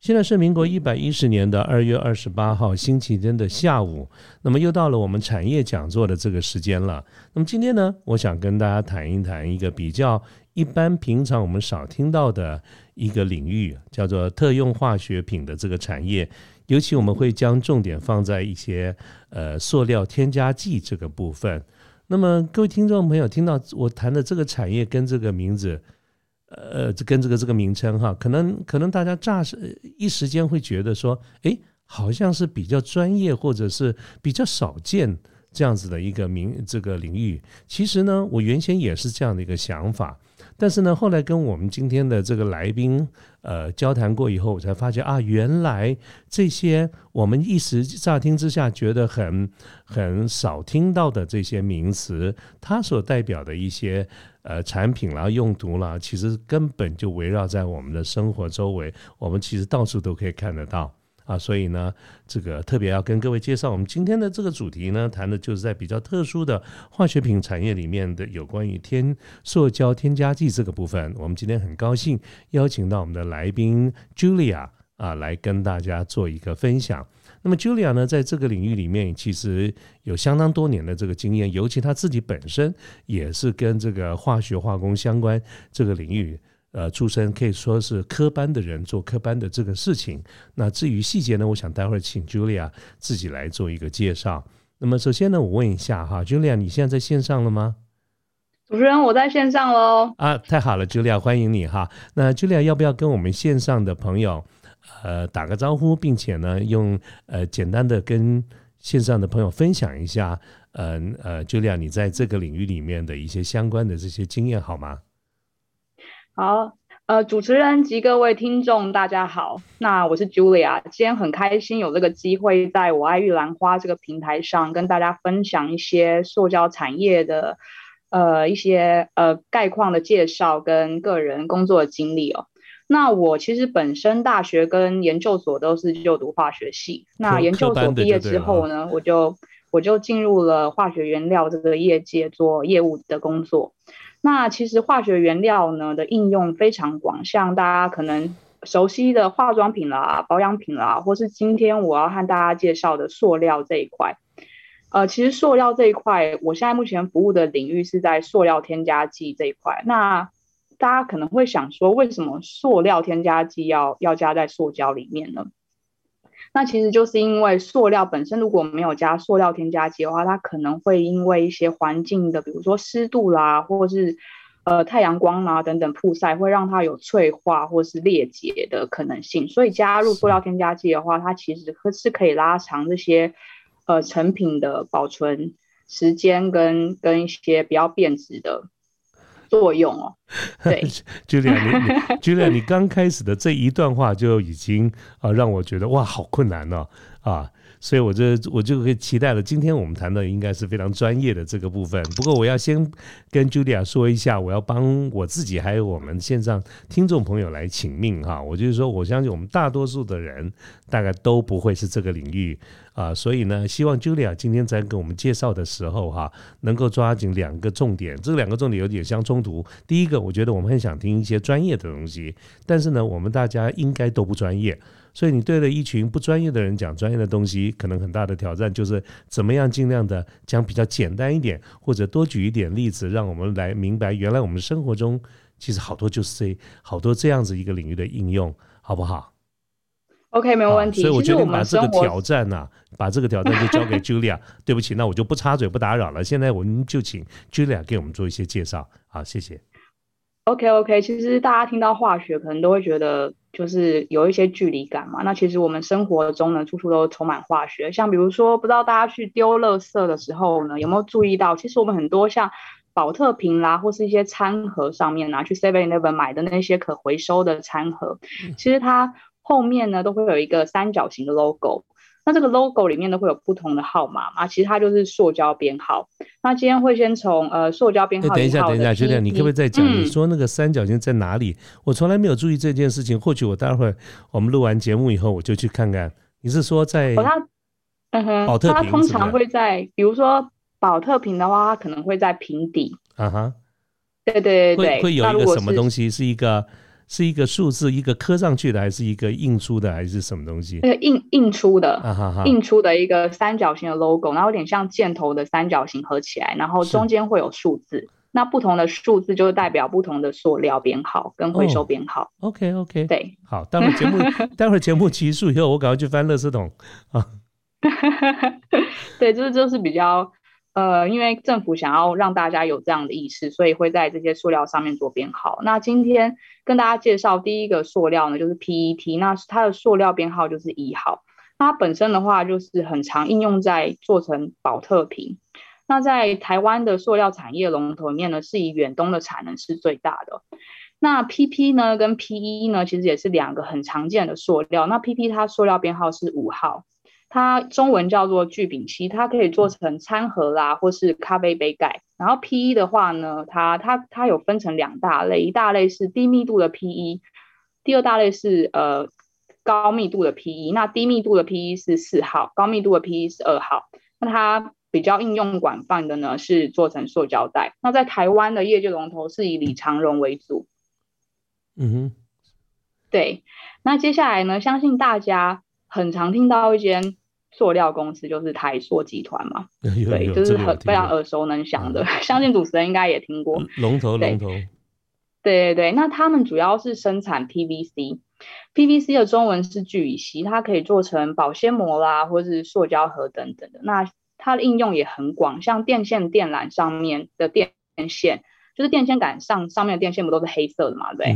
现在是民国一百一十年的二月二十八号星期天的下午，那么又到了我们产业讲座的这个时间了。那么今天呢，我想跟大家谈一谈一个比较一般、平常我们少听到的一个领域，叫做特用化学品的这个产业。尤其我们会将重点放在一些呃塑料添加剂这个部分。那么各位听众朋友，听到我谈的这个产业跟这个名字。呃，这跟这个这个名称哈，可能可能大家乍时一时间会觉得说，哎，好像是比较专业或者是比较少见这样子的一个名这个领域。其实呢，我原先也是这样的一个想法。但是呢，后来跟我们今天的这个来宾呃交谈过以后，我才发现啊，原来这些我们一时乍听之下觉得很很少听到的这些名词，它所代表的一些呃产品啦、用途啦，其实根本就围绕在我们的生活周围，我们其实到处都可以看得到。啊，所以呢，这个特别要跟各位介绍，我们今天的这个主题呢，谈的就是在比较特殊的化学品产业里面的有关于添塑胶添加剂这个部分。我们今天很高兴邀请到我们的来宾 Julia 啊，来跟大家做一个分享。那么 Julia 呢，在这个领域里面其实有相当多年的这个经验，尤其他自己本身也是跟这个化学化工相关这个领域。呃，出身可以说是科班的人做科班的这个事情。那至于细节呢，我想待会儿请 Julia 自己来做一个介绍。那么首先呢，我问一下哈，Julia，你现在在线上了吗？主持人，我在线上喽。啊，太好了，Julia，欢迎你哈。那 Julia 要不要跟我们线上的朋友呃打个招呼，并且呢，用呃简单的跟线上的朋友分享一下，呃呃，Julia 你在这个领域里面的一些相关的这些经验好吗？好，呃，主持人及各位听众，大家好。那我是 Julia，今天很开心有这个机会，在我爱玉兰花这个平台上跟大家分享一些塑胶产业的，呃，一些呃概况的介绍跟个人工作的经历哦。那我其实本身大学跟研究所都是就读化学系，那研究所毕业之后呢，我就我就进入了化学原料这个业界做业务的工作。那其实化学原料呢的应用非常广，像大家可能熟悉的化妆品啦、保养品啦，或是今天我要和大家介绍的塑料这一块。呃，其实塑料这一块，我现在目前服务的领域是在塑料添加剂这一块。那大家可能会想说，为什么塑料添加剂要要加在塑胶里面呢？那其实就是因为塑料本身如果没有加塑料添加剂的话，它可能会因为一些环境的，比如说湿度啦，或者是呃太阳光啦等等曝晒，会让它有脆化或是裂解的可能性。所以加入塑料添加剂的话，它其实是可以拉长这些呃成品的保存时间跟跟一些比较变质的。作用哦，对，Julia，你 Julia，你刚开始的这一段话就已经啊让我觉得哇，好困难哦啊。所以，我这我就可以期待了。今天我们谈的应该是非常专业的这个部分。不过，我要先跟 Julia 说一下，我要帮我自己还有我们线上听众朋友来请命哈。我就是说，我相信我们大多数的人大概都不会是这个领域啊。所以呢，希望 Julia 今天在给我们介绍的时候哈，能够抓紧两个重点。这两个重点有点相冲突。第一个，我觉得我们很想听一些专业的东西，但是呢，我们大家应该都不专业。所以你对着一群不专业的人讲专业的东西，可能很大的挑战就是怎么样尽量的讲比较简单一点，或者多举一点例子，让我们来明白原来我们生活中其实好多就是这好多这样子一个领域的应用，好不好？OK，没有问题。所以我决定把这个挑战呢，把这个挑战就交给 Julia。对不起，那我就不插嘴不打扰了。现在我们就请 Julia 给我们做一些介绍。好，谢谢。OK，OK，其实大家听到化学可能都会觉得。就是有一些距离感嘛。那其实我们生活中呢，处处都充满化学。像比如说，不知道大家去丢垃圾的时候呢，有没有注意到，其实我们很多像保特瓶啦，或是一些餐盒上面拿去 Seven Eleven 买的那些可回收的餐盒，其实它后面呢都会有一个三角形的 logo。那这个 logo 里面都会有不同的号码嘛，其实它就是塑胶编号。那今天会先从呃塑胶编号。等一下，等一下，觉得你可不可以再讲？你说那个三角形在哪里？我从来没有注意这件事情。或许我待会儿我们录完节目以后，我就去看看。你是说在？哦，它嗯哼，保特瓶它通常会在，比如说保特瓶的话，它可能会在瓶底。啊哈。对对对对。会会有一个什么东西？是一个。是一个数字，一个刻上去的，还是一个印出的，还是什么东西？那个印印出的，印出的一个三角形的 logo，然后有点像箭头的三角形合起来，然后中间会有数字。那不同的数字就是代表不同的塑料编号跟回收编号。OK OK，对，好，待会儿节目 待会儿节目结束以后，我赶快去翻垃圾桶啊。对，就是就是比较。呃，因为政府想要让大家有这样的意识，所以会在这些塑料上面做编号。那今天跟大家介绍第一个塑料呢，就是 PET，那它的塑料编号就是一号。它本身的话，就是很常应用在做成保特瓶。那在台湾的塑料产业龙头里面呢，是以远东的产能是最大的。那 PP 呢，跟 PE 呢，其实也是两个很常见的塑料。那 PP 它塑料编号是五号。它中文叫做聚丙烯，它可以做成餐盒啦，或是咖啡杯盖。然后 PE 的话呢，它它它有分成两大类，一大类是低密度的 PE，第二大类是呃高密度的 PE。那低密度的 PE 是四号，高密度的 PE 是二号。那它比较应用广泛的呢，是做成塑胶袋。那在台湾的业界龙头是以李长荣为主。嗯哼，对。那接下来呢，相信大家。很常听到一间塑料公司，就是台塑集团嘛，对，就是很非常耳熟能详的，相信主持人应该也听过。龙头龙头，对对对，那他们主要是生产 PVC，PVC 的中文是聚乙烯，它可以做成保鲜膜啦，或是塑胶盒等等的。那它的应用也很广，像电线电缆上面的电线，就是电线杆上上面的电线不都是黑色的嘛，对。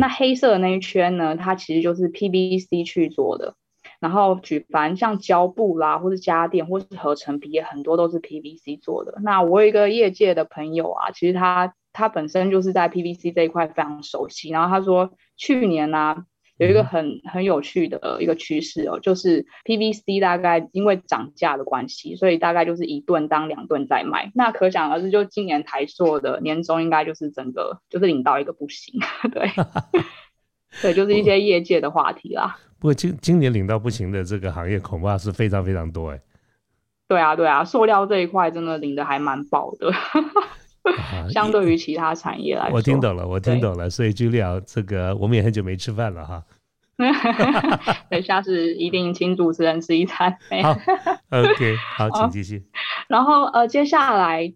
那黑色的那一圈呢？它其实就是 PVC 去做的。然后举凡像胶布啦，或是家电，或是合成皮，很多都是 PVC 做的。那我有一个业界的朋友啊，其实他他本身就是在 PVC 这一块非常熟悉。然后他说，去年呢。有一个很很有趣的一个趋势哦，就是 PVC 大概因为涨价的关系，所以大概就是一吨当两吨在卖。那可想而知，就今年台塑的年终应该就是整个就是领到一个不行，对，对，就是一些业界的话题啦。不过今今年领到不行的这个行业恐怕是非常非常多哎。对啊，对啊，塑料这一块真的领的还蛮爆的，相对于其他产业来说。我听懂了，我听懂了。所以 Julia，这个我们也很久没吃饭了哈。等下次一定请主持人吃一餐。好，OK，好，请继续。然后呃，接下来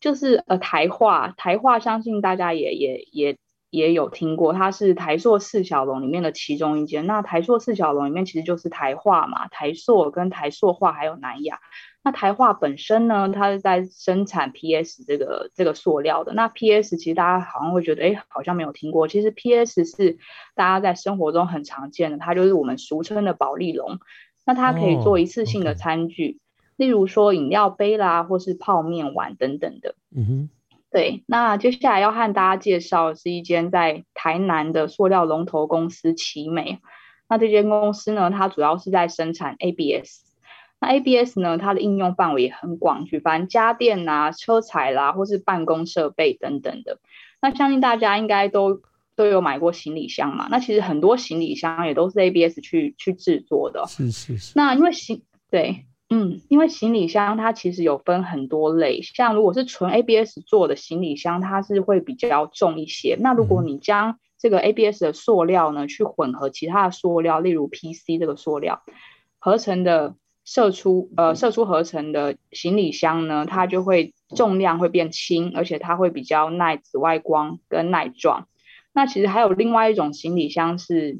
就是呃台化，台化相信大家也也也也有听过，它是台塑四小龙里面的其中一间。那台塑四小龙里面其实就是台化嘛，台塑跟台塑化还有南亚。那台化本身呢，它是在生产 PS 这个这个塑料的。那 PS 其实大家好像会觉得，哎，好像没有听过。其实 PS 是大家在生活中很常见的，它就是我们俗称的保利龙。那它可以做一次性的餐具，例如说饮料杯啦，或是泡面碗等等的。嗯哼。对，那接下来要和大家介绍是一间在台南的塑料龙头公司奇美。那这间公司呢，它主要是在生产 ABS。那 ABS 呢？它的应用范围也很广，举凡家电啊、车材啦，或是办公设备等等的。那相信大家应该都都有买过行李箱嘛？那其实很多行李箱也都是 ABS 去去制作的。是是是。那因为行对，嗯，因为行李箱它其实有分很多类，像如果是纯 ABS 做的行李箱，它是会比较重一些。那如果你将这个 ABS 的塑料呢，去混合其他的塑料，例如 PC 这个塑料合成的。射出呃射出合成的行李箱呢，它就会重量会变轻，而且它会比较耐紫外光跟耐撞。那其实还有另外一种行李箱是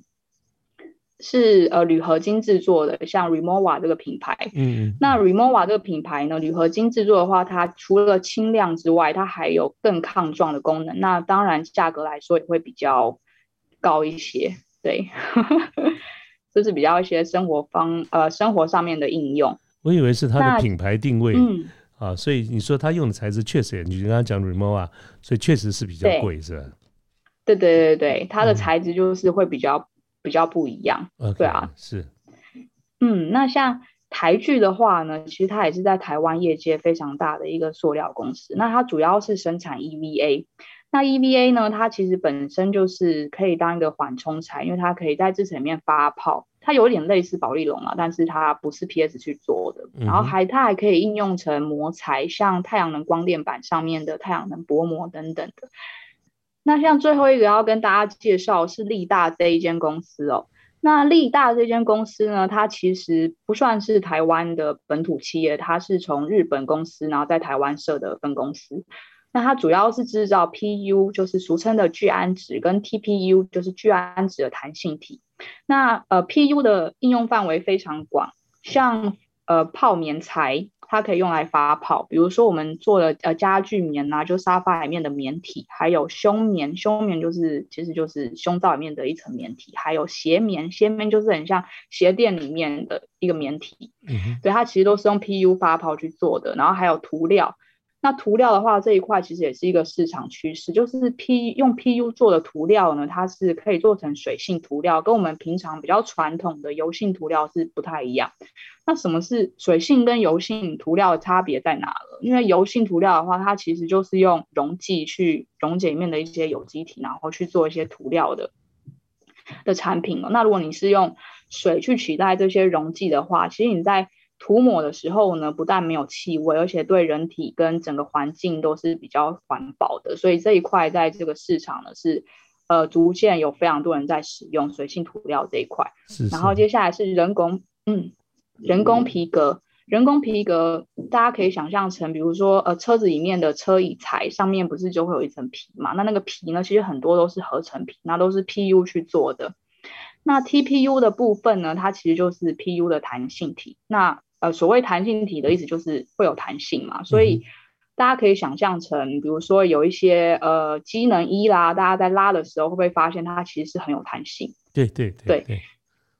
是呃铝合金制作的，像 Remova 这个品牌。嗯。那 Remova 这个品牌呢，铝合金制作的话，它除了轻量之外，它还有更抗撞的功能。那当然价格来说也会比较高一些。对。就是比较一些生活方呃生活上面的应用。我以为是它的品牌定位，嗯啊，所以你说它用的材质确实，你刚刚讲 Remova，，所以确实是比较贵，是吧？对对对对，它的材质就是会比较比较不一样，对啊，是。嗯，那像台剧的话呢，其实它也是在台湾业界非常大的一个塑料公司。那它主要是生产 EVA。那 EVA 呢，它其实本身就是可以当一个缓冲材，因为它可以在制成里面发泡。它有点类似保利龙啊，但是它不是 PS 去做的。然后还它还可以应用成膜材，像太阳能光电板上面的太阳能薄膜等等的。那像最后一个要跟大家介绍是力大这一间公司哦。那力大这间公司呢，它其实不算是台湾的本土企业，它是从日本公司然后在台湾设的分公司。那它主要是制造 PU，就是俗称的聚氨酯，跟 TPU，就是聚氨酯的弹性体。那呃，PU 的应用范围非常广，像呃泡棉材，它可以用来发泡，比如说我们做的呃家具棉呐，就沙发里面的棉体，还有胸棉，胸棉就是其实就是胸罩里面的一层棉体，还有鞋棉，鞋棉就是很像鞋垫里面的一个棉体，嗯，对，它其实都是用 PU 发泡去做的，然后还有涂料。那涂料的话，这一块其实也是一个市场趋势，就是 P 用 PU 做的涂料呢，它是可以做成水性涂料，跟我们平常比较传统的油性涂料是不太一样。那什么是水性跟油性涂料的差别在哪了？因为油性涂料的话，它其实就是用溶剂去溶解里面的一些有机体，然后去做一些涂料的的产品了那如果你是用水去取代这些溶剂的话，其实你在涂抹的时候呢，不但没有气味，而且对人体跟整个环境都是比较环保的。所以这一块在这个市场呢是，呃，逐渐有非常多人在使用水性涂料这一块。是。然后接下来是人工，嗯，人工皮革。人工皮革大家可以想象成，比如说呃，车子里面的车椅材上面不是就会有一层皮嘛？那那个皮呢，其实很多都是合成皮，那都是 PU 去做的。那 TPU 的部分呢，它其实就是 PU 的弹性体。那呃，所谓弹性体的意思就是会有弹性嘛，所以大家可以想象成，比如说有一些呃机能衣啦，大家在拉的时候会不会发现它其实是很有弹性？对对对对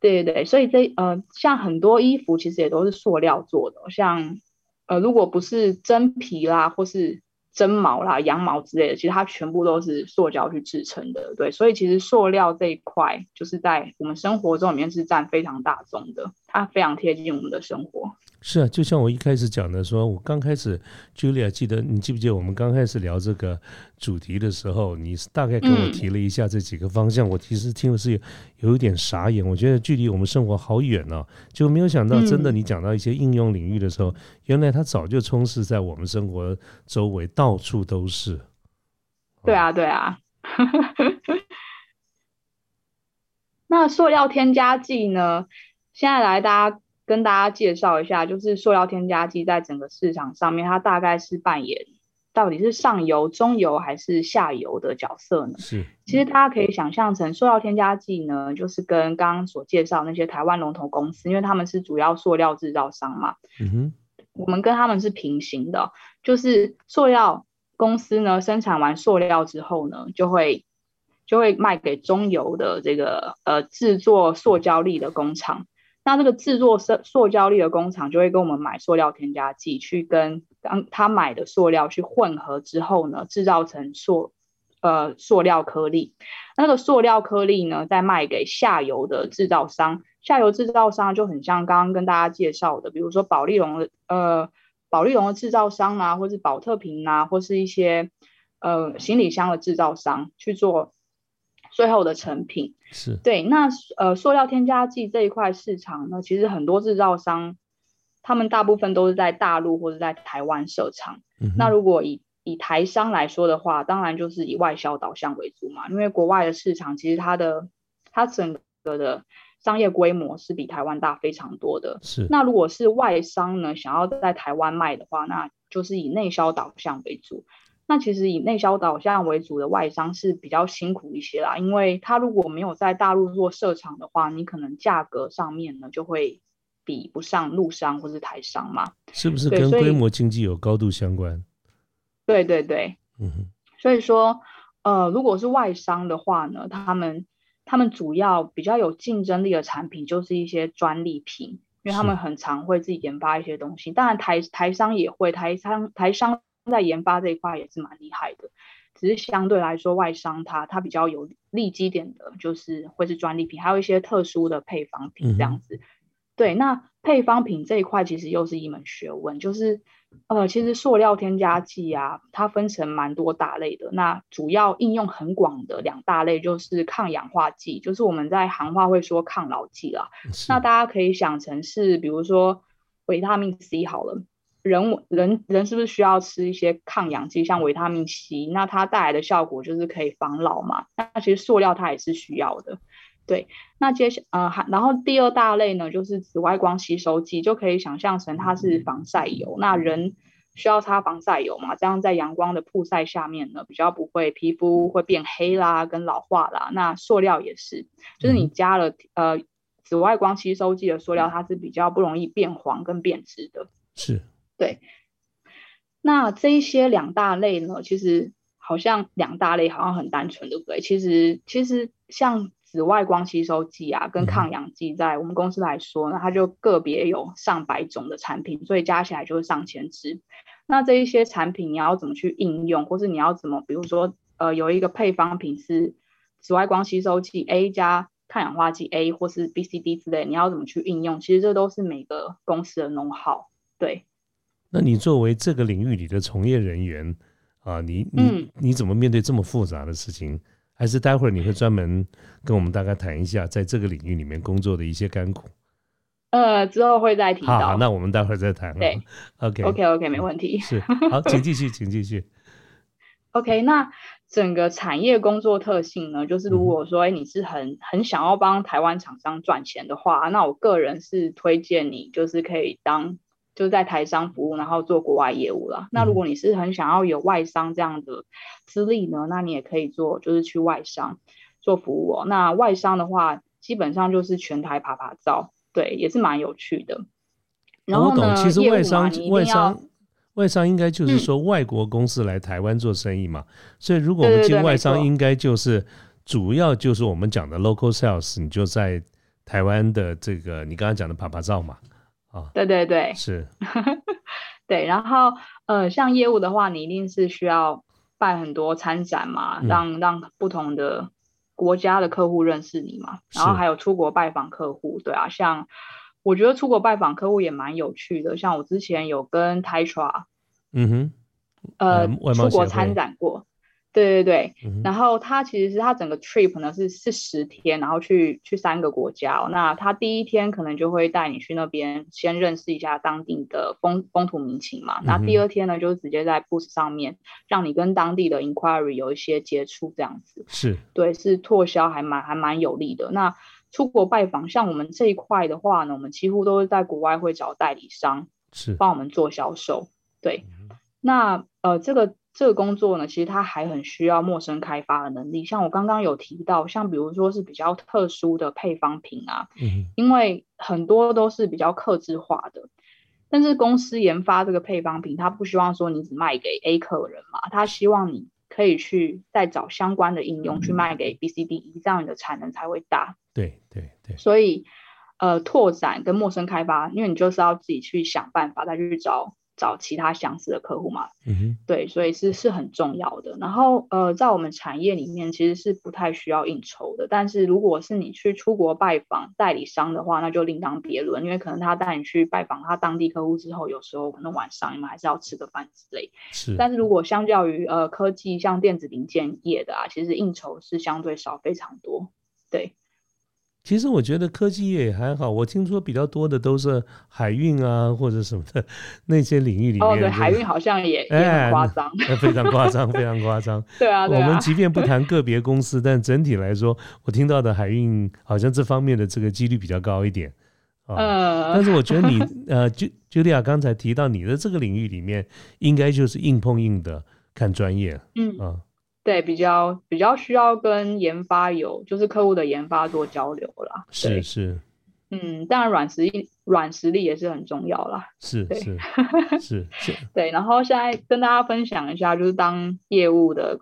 对对对，所以这呃像很多衣服其实也都是塑料做的，像呃如果不是真皮啦或是真毛啦、羊毛之类的，其实它全部都是塑胶去制成的。对，所以其实塑料这一块就是在我们生活中里面是占非常大宗的。它非常贴近我们的生活。是啊，就像我一开始讲的，说我刚开始，Julia 记得你记不记得我们刚开始聊这个主题的时候，你大概跟我提了一下这几个方向，我其实听的是有有一点傻眼，我觉得距离我们生活好远哦，就没有想到真的你讲到一些应用领域的时候，原来它早就充斥在我们生活周围，到处都是。对啊，对啊。那塑料添加剂呢？现在来，大家跟大家介绍一下，就是塑料添加剂在整个市场上面，它大概是扮演到底是上游、中游还是下游的角色呢？是，其实大家可以想象成，塑料添加剂呢，就是跟刚刚所介绍那些台湾龙头公司，因为他们是主要塑料制造商嘛，嗯哼，我们跟他们是平行的，就是塑料公司呢，生产完塑料之后呢，就会就会卖给中游的这个呃制作塑胶粒的工厂。那这个制作塑塑胶粒的工厂就会跟我们买塑料添加剂，去跟当他买的塑料去混合之后呢，制造成塑呃塑料颗粒。那个塑料颗粒呢，再卖给下游的制造商。下游制造商就很像刚刚跟大家介绍的，比如说宝丽龙的呃宝丽龙的制造商啊，或是宝特瓶啊，或是一些呃行李箱的制造商去做。最后的成品是对，那呃，塑料添加剂这一块市场呢，其实很多制造商，他们大部分都是在大陆或者在台湾设厂。那如果以以台商来说的话，当然就是以外销导向为主嘛，因为国外的市场其实它的它整个的商业规模是比台湾大非常多的。是那如果是外商呢，想要在台湾卖的话，那就是以内销导向为主。那其实以内销导向为主的外商是比较辛苦一些啦，因为他如果没有在大陆做设厂的话，你可能价格上面呢就会比不上陆商或是台商嘛。是不是跟规模经济有高度相关？对对对，嗯哼。所以说，呃，如果是外商的话呢，他们他们主要比较有竞争力的产品就是一些专利品，因为他们很常会自己研发一些东西。当然台台商也会，台商台商。在研发这一块也是蛮厉害的，只是相对来说，外商它它比较有利基点的，就是会是专利品，还有一些特殊的配方品这样子。对，那配方品这一块其实又是一门学问，就是呃，其实塑料添加剂啊，它分成蛮多大类的。那主要应用很广的两大类就是抗氧化剂，就是我们在行话会说抗老剂啦。那大家可以想成是，比如说维他命 C 好了，人人人是不是需要吃一些抗氧剂，像维他命 C？那它带来的效果就是可以防老嘛。那其实塑料它也是需要的。对，那接下呃，然后第二大类呢，就是紫外光吸收剂，就可以想象成它是防晒油。那人需要擦防晒油嘛？这样在阳光的曝晒下面呢，比较不会皮肤会变黑啦，跟老化啦。那塑料也是，就是你加了呃紫外光吸收剂的塑料，它是比较不容易变黄跟变质的。是，对。那这一些两大类呢，其实好像两大类好像很单纯，对不对？其实其实像。紫外光吸收剂啊，跟抗氧剂，在我们公司来说呢，它就个别有上百种的产品，所以加起来就是上千支。那这一些产品你要怎么去应用，或是你要怎么，比如说，呃，有一个配方品是紫外光吸收剂 A 加抗氧化剂 A，或是 B、C、D 之类，你要怎么去应用？其实这都是每个公司的农号。对。那你作为这个领域里的从业人员啊，你你你怎么面对这么复杂的事情？还是待会儿你会专门跟我们大概谈一下，在这个领域里面工作的一些甘苦。呃，之后会再提到。好，那我们待会儿再谈。对，OK，OK，OK，没问题。是，好，请继续，请继续。OK，那整个产业工作特性呢，就是如果说，哎，你是很很想要帮台湾厂商赚钱的话，那我个人是推荐你，就是可以当。就在台商服务，然后做国外业务了。那如果你是很想要有外商这样的资历呢，那你也可以做，就是去外商做服务哦。那外商的话，基本上就是全台爬爬照，对，也是蛮有趣的。然后呢，其实外商外商外商应该就是说外国公司来台湾做生意嘛。所以如果我们进外商，应该就是主要就是我们讲的 local sales，你就在台湾的这个你刚刚讲的爬爬照嘛。对对对，是，对，然后呃，像业务的话，你一定是需要办很多参展嘛，让让不同的国家的客户认识你嘛，然后还有出国拜访客户，对啊，像我觉得出国拜访客户也蛮有趣的，像我之前有跟 Titra，嗯哼，呃，出国参展过。对对对，然后他其实是他整个 trip 呢是是十天，然后去去三个国家。哦。那他第一天可能就会带你去那边先认识一下当地的风风土民情嘛。那第二天呢，就直接在 bus 上面让你跟当地的 inquiry 有一些接触，这样子是对，是拓销还蛮还蛮有利的。那出国拜访，像我们这一块的话呢，我们几乎都是在国外会找代理商是帮我们做销售。对，那呃这个。这个工作呢，其实它还很需要陌生开发的能力。像我刚刚有提到，像比如说是比较特殊的配方品啊，嗯，因为很多都是比较克制化的。但是公司研发这个配方品，他不希望说你只卖给 A 客人嘛，他希望你可以去再找相关的应用去卖给 B、C、D、E，这样你的产能才会大。对对对。所以，呃，拓展跟陌生开发，因为你就是要自己去想办法再去找。找其他相似的客户嘛，嗯哼，对，所以是是很重要的。然后呃，在我们产业里面其实是不太需要应酬的，但是如果是你去出国拜访代理商的话，那就另当别论，因为可能他带你去拜访他当地客户之后，有时候可能晚上你们还是要吃个饭之类。是，但是如果相较于呃科技像电子零件业的啊，其实应酬是相对少非常多，对。其实我觉得科技业也还好，我听说比较多的都是海运啊或者什么的 那些领域里面。哦，对，海运好像也也很夸张，非常夸张，非常夸张。对啊，我们即便不谈个别公司，但整体来说，我听到的海运好像这方面的这个几率比较高一点。嗯，但是我觉得你呃，就茱莉亚刚才提到你的这个领域里面，应该就是硬碰硬的看专业。嗯啊。对，比较比较需要跟研发有，就是客户的研发做交流啦。是是，嗯，当然软实力软实力也是很重要啦。是是 是是。对，然后现在跟大家分享一下，就是当业务的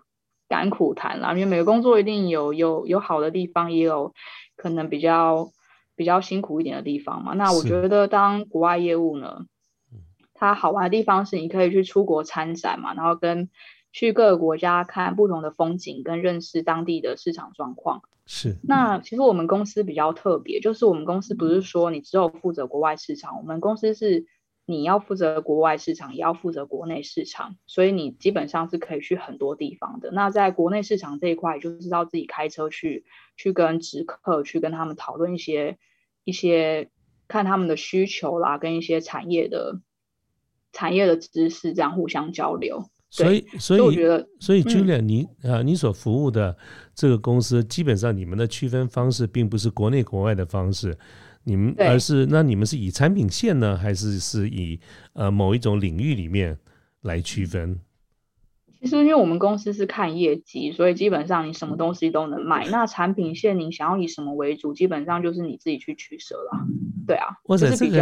甘苦谈啦。因为每个工作一定有有有好的地方，也有可能比较比较辛苦一点的地方嘛。那我觉得当国外业务呢，它好玩的地方是你可以去出国参展嘛，然后跟去各个国家看不同的风景，跟认识当地的市场状况。是。那其实我们公司比较特别，就是我们公司不是说你只有负责国外市场，我们公司是你要负责国外市场，也要负责国内市场，所以你基本上是可以去很多地方的。那在国内市场这一块，就是要自己开车去，去跟直客去跟他们讨论一些一些看他们的需求啦，跟一些产业的。产业的知识这样互相交流，所以所以我觉得，所以 Julia，你啊，你所服务的这个公司，基本上你们的区分方式并不是国内国外的方式，你们而是那你们是以产品线呢，还是是以呃某一种领域里面来区分？其实，因为我们公司是看业绩，所以基本上你什么东西都能卖。那产品线你想要以什么为主，基本上就是你自己去取舍了。对啊，哇塞，这个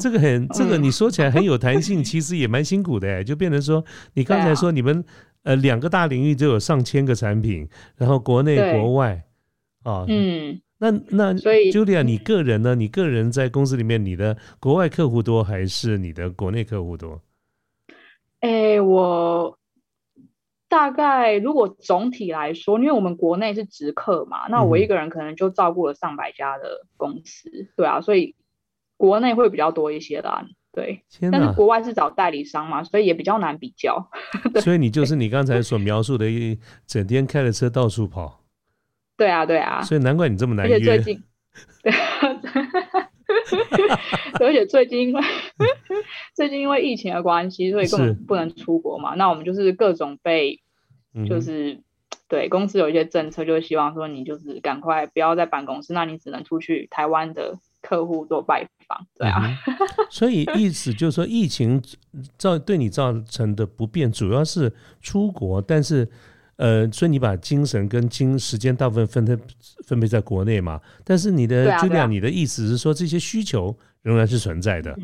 这个很这个你说起来很有弹性，其实也蛮辛苦的哎。就变成说，你刚才说你们呃两个大领域就有上千个产品，然后国内国外啊，嗯，那那所以 Julia，你个人呢？你个人在公司里面，你的国外客户多还是你的国内客户多？哎，我。大概如果总体来说，因为我们国内是直客嘛，那我一个人可能就照顾了上百家的公司，对啊，所以国内会比较多一些啦，对。但是国外是找代理商嘛，所以也比较难比较。所以你就是你刚才所描述的，一整天开着车到处跑。对啊，对啊。所以难怪你这么难约。而且最近，对，而且最近因为 最近因为疫情的关系，所以根本不能出国嘛。那我们就是各种被，就是对公司有一些政策，就是希望说你就是赶快不要在办公室，那你只能出去台湾的客户做拜访，对啊。所以意思就是说，疫情造对你造成的不便，主要是出国，但是。呃，所以你把精神跟精时间大部分分配分配在国内嘛？但是你的 Julia，你的意思是说这些需求仍然是存在的？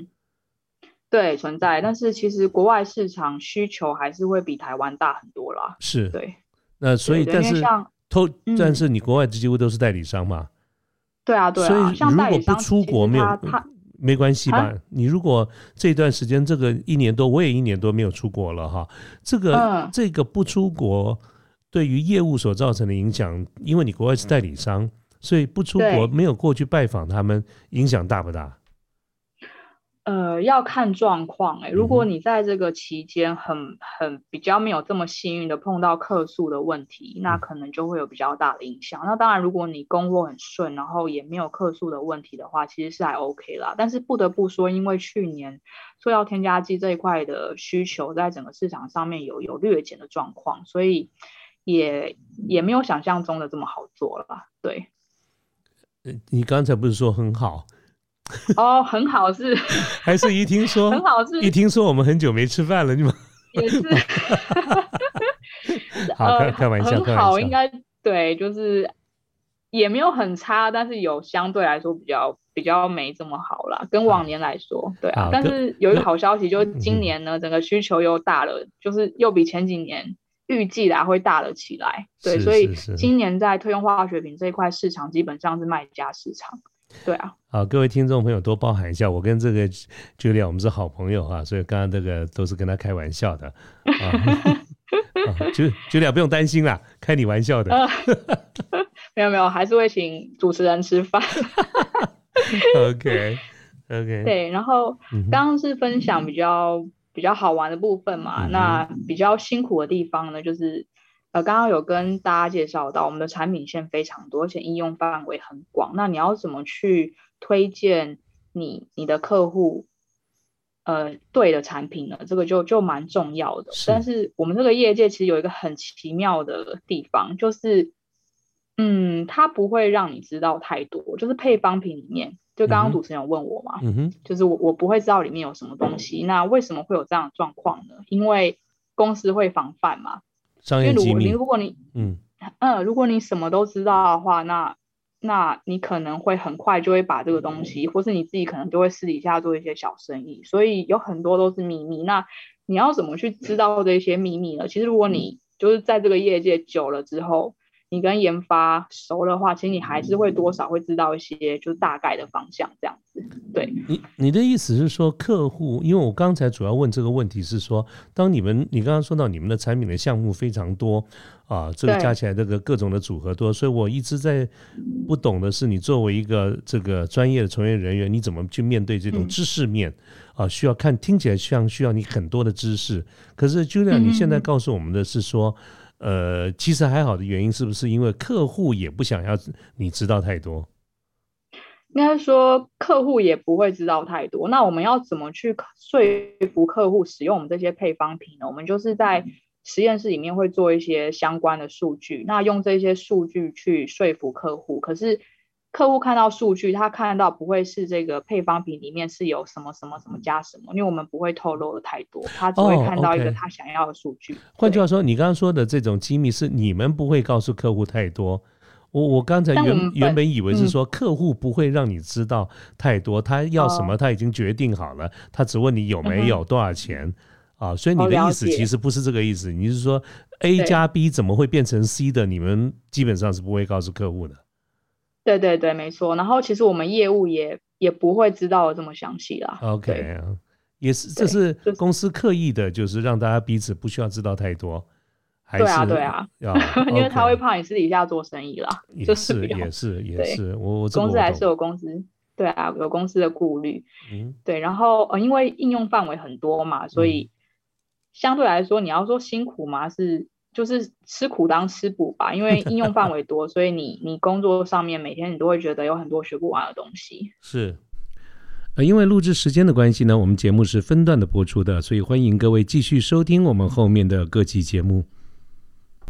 对，存在。但是其实国外市场需求还是会比台湾大很多啦。是，对。那所以，但是偷，但是你国外几乎都是代理商嘛？对啊，对啊。所以如果不出国没有没关系吧？你如果这段时间这个一年多，我也一年多没有出国了哈。这个这个不出国。对于业务所造成的影响，因为你国外是代理商，所以不出国没有过去拜访他们，影响大不大？呃，要看状况哎。如果你在这个期间很很比较没有这么幸运的碰到客诉的问题，那可能就会有比较大的影响。那当然，如果你工作很顺，然后也没有客诉的问题的话，其实是还 OK 啦。但是不得不说，因为去年塑料添加剂这一块的需求在整个市场上面有有略减的状况，所以。也也没有想象中的这么好做了，对。你刚才不是说很好？哦，很好是？还是一听说很好是？一听说我们很久没吃饭了，你们也是。好开开玩笑，很好，应该对，就是也没有很差，但是有相对来说比较比较没这么好啦，跟往年来说，对啊。但是有一个好消息，就是今年呢，整个需求又大了，就是又比前几年。预计啦会大了起来，对，所以今年在推用化学品这一块市场基本上是卖家市场，对啊。好，各位听众朋友多包涵一下，我跟这个 Julia 我们是好朋友啊，所以刚刚这个都是跟他开玩笑的啊。就 Julia 不用担心啦，开你玩笑的。没有没有，还是会请主持人吃饭。OK OK。对，然后刚刚是分享比较。比较好玩的部分嘛，那比较辛苦的地方呢，就是呃，刚刚有跟大家介绍到，我们的产品线非常多，而且应用范围很广。那你要怎么去推荐你你的客户呃对的产品呢？这个就就蛮重要的。但是我们这个业界其实有一个很奇妙的地方，就是嗯，它不会让你知道太多，就是配方品里面。就刚刚主持人有问我嘛，就是我我不会知道里面有什么东西，那为什么会有这样的状况呢？因为公司会防范嘛，商业机密。如果你嗯嗯，如果你什么都知道的话，那那你可能会很快就会把这个东西，或是你自己可能就会私底下做一些小生意，所以有很多都是秘密。那你要怎么去知道这些秘密呢？其实如果你就是在这个业界久了之后。你跟研发熟的话，其实你还是会多少会知道一些就是大概的方向这样子。对你你的意思是说，客户，因为我刚才主要问这个问题是说，当你们你刚刚说到你们的产品的项目非常多啊，这个加起来这个各种的组合多，所以我一直在不懂的是，你作为一个这个专业的从业人员，你怎么去面对这种知识面啊？需要看听起来像需要你很多的知识，可是 Julia，你现在告诉我们的是说。呃，其实还好的原因是不是因为客户也不想要你知道太多？应该说客户也不会知道太多。那我们要怎么去说服客户使用我们这些配方品呢？我们就是在实验室里面会做一些相关的数据，那用这些数据去说服客户。可是。客户看到数据，他看到不会是这个配方品里面是有什么什么什么加什么，因为我们不会透露的太多，他只会看到一个他想要的数据。换句话说，你刚刚说的这种机密是你们不会告诉客户太多。我我刚才原原本以为是说客户不会让你知道太多，他要什么他已经决定好了，他只问你有没有多少钱啊。所以你的意思其实不是这个意思，你是说 A 加 B 怎么会变成 C 的？你们基本上是不会告诉客户的。对对对，没错。然后其实我们业务也也不会知道的这么详细啦。OK，也是这是公司刻意的，就是让大家彼此不需要知道太多。对啊，对啊，因为他会怕你私底下做生意啦。也是也是也是，我我公司还是有公司，对啊，有公司的顾虑。嗯，对。然后呃，因为应用范围很多嘛，所以相对来说，你要说辛苦嘛是。就是吃苦当吃补吧，因为 应用范围多，所以你你工作上面每天你都会觉得有很多学不完的东西。是，呃，因为录制时间的关系呢，我们节目是分段的播出的，所以欢迎各位继续收听我们后面的各期节目。